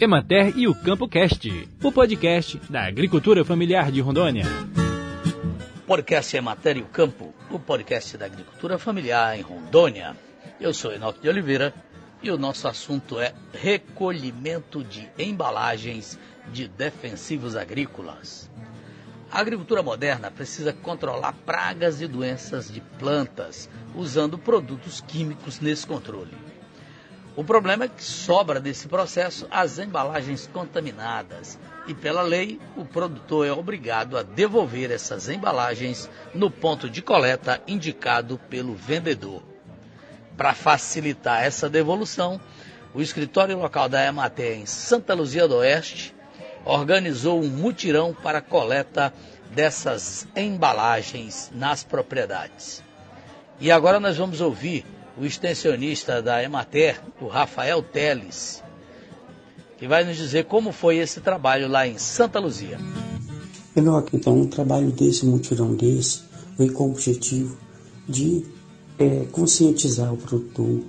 Emater e o Campo Cast, o podcast da agricultura familiar de Rondônia. Podcast Emater e o Campo, o podcast da agricultura familiar em Rondônia. Eu sou Enoque de Oliveira e o nosso assunto é recolhimento de embalagens de defensivos agrícolas. A agricultura moderna precisa controlar pragas e doenças de plantas usando produtos químicos nesse controle. O problema é que sobra desse processo as embalagens contaminadas e, pela lei, o produtor é obrigado a devolver essas embalagens no ponto de coleta indicado pelo vendedor. Para facilitar essa devolução, o escritório local da Emater em Santa Luzia do Oeste organizou um mutirão para coleta dessas embalagens nas propriedades. E agora nós vamos ouvir o extensionista da Emater, o Rafael Teles, que vai nos dizer como foi esse trabalho lá em Santa Luzia. Então, um trabalho desse, um mutirão desse, vem com o objetivo de é, conscientizar o produtor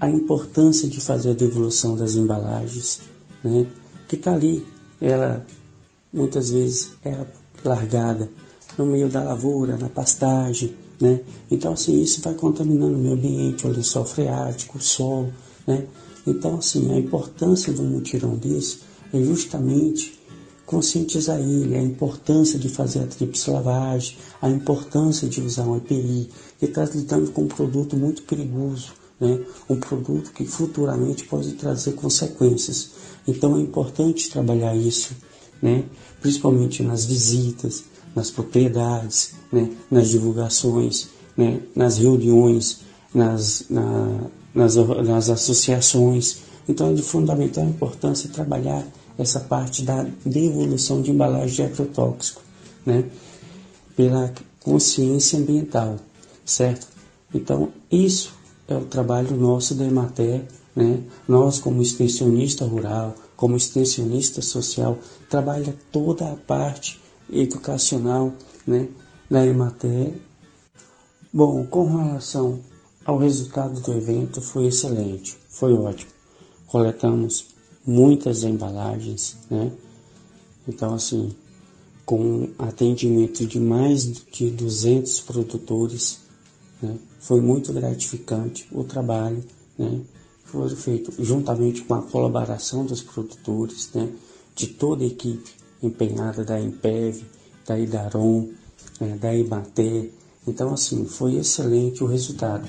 a importância de fazer a devolução das embalagens, né? que está ali, ela muitas vezes é largada no meio da lavoura, na pastagem, né? Então, assim, isso vai contaminando o meio ambiente, o lençol freático, o solo, né? Então, assim, a importância um mutirão desse é justamente conscientizar ele, a importância de fazer a tríplice lavagem, a importância de usar um EPI, que está lidando com um produto muito perigoso, né? um produto que futuramente pode trazer consequências. Então é importante trabalhar isso, né? principalmente nas visitas, nas propriedades, né, nas divulgações, né, nas reuniões, nas, na, nas, nas associações. Então é de fundamental importância trabalhar essa parte da devolução de embalagem de agrotóxico, né, pela consciência ambiental, certo? Então isso é o trabalho nosso da Emater, né? Nós como extensionista rural, como extensionista social, trabalha toda a parte educacional né, da Emater. Bom, com relação ao resultado do evento, foi excelente, foi ótimo. Coletamos muitas embalagens, né? Então, assim, com atendimento de mais de 200 produtores, né? foi muito gratificante o trabalho, né? Foi feito juntamente com a colaboração dos produtores, né? De toda a equipe empenhada da Empev, da Idaron, é, da Ibaté. Então, assim, foi excelente o resultado.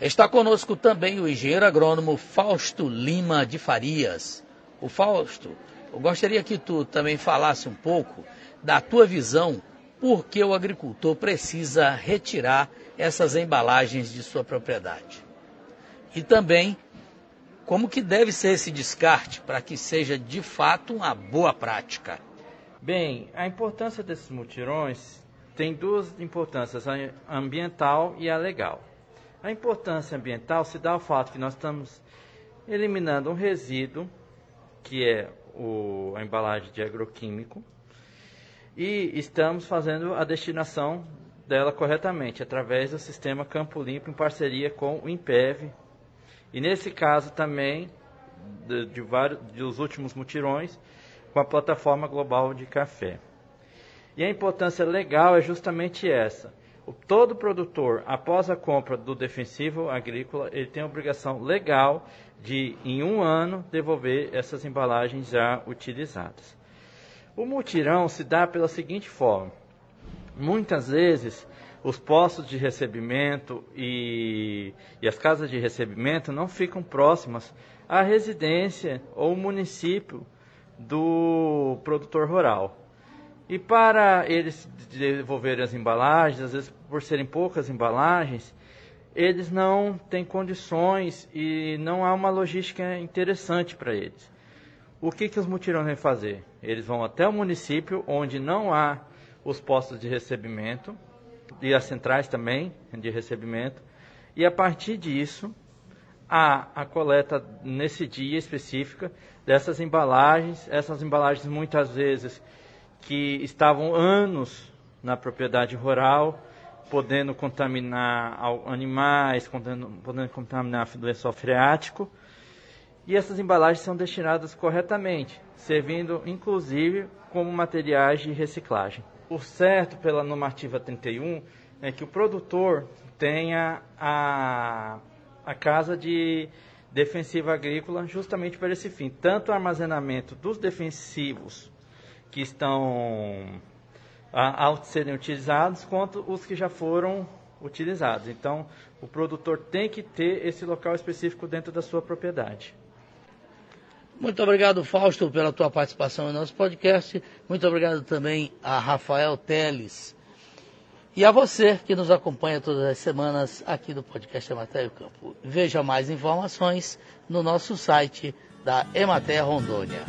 Está conosco também o engenheiro agrônomo Fausto Lima de Farias. O Fausto, eu gostaria que tu também falasse um pouco da tua visão por que o agricultor precisa retirar essas embalagens de sua propriedade. E também como que deve ser esse descarte para que seja de fato uma boa prática? Bem, a importância desses mutirões tem duas importâncias, a ambiental e a legal. A importância ambiental se dá ao fato que nós estamos eliminando um resíduo, que é o, a embalagem de agroquímico, e estamos fazendo a destinação dela corretamente, através do sistema Campo Limpo, em parceria com o IMPEV, e nesse caso também, de, de vários, dos últimos mutirões, com a plataforma global de café. E a importância legal é justamente essa. O, todo produtor, após a compra do defensivo agrícola, ele tem a obrigação legal de, em um ano, devolver essas embalagens já utilizadas. O mutirão se dá pela seguinte forma: muitas vezes os postos de recebimento e, e as casas de recebimento não ficam próximas à residência ou município do produtor rural. E para eles devolverem as embalagens, às vezes por serem poucas embalagens, eles não têm condições e não há uma logística interessante para eles. O que, que os mutirões vão fazer? Eles vão até o município onde não há os postos de recebimento, e as centrais também de recebimento. E a partir disso, há a coleta nesse dia específica dessas embalagens, essas embalagens muitas vezes que estavam anos na propriedade rural, podendo contaminar animais, podendo, podendo contaminar lençol freático. e essas embalagens são destinadas corretamente, servindo inclusive como materiais de reciclagem. O certo pela normativa 31 é que o produtor tenha a, a casa de defensiva agrícola justamente para esse fim, tanto o armazenamento dos defensivos que estão a, serem utilizados, quanto os que já foram utilizados. Então, o produtor tem que ter esse local específico dentro da sua propriedade. Muito obrigado, Fausto, pela tua participação no nosso podcast. Muito obrigado também a Rafael Teles e a você que nos acompanha todas as semanas aqui do podcast Emater Campo. Veja mais informações no nosso site da Emater Rondônia.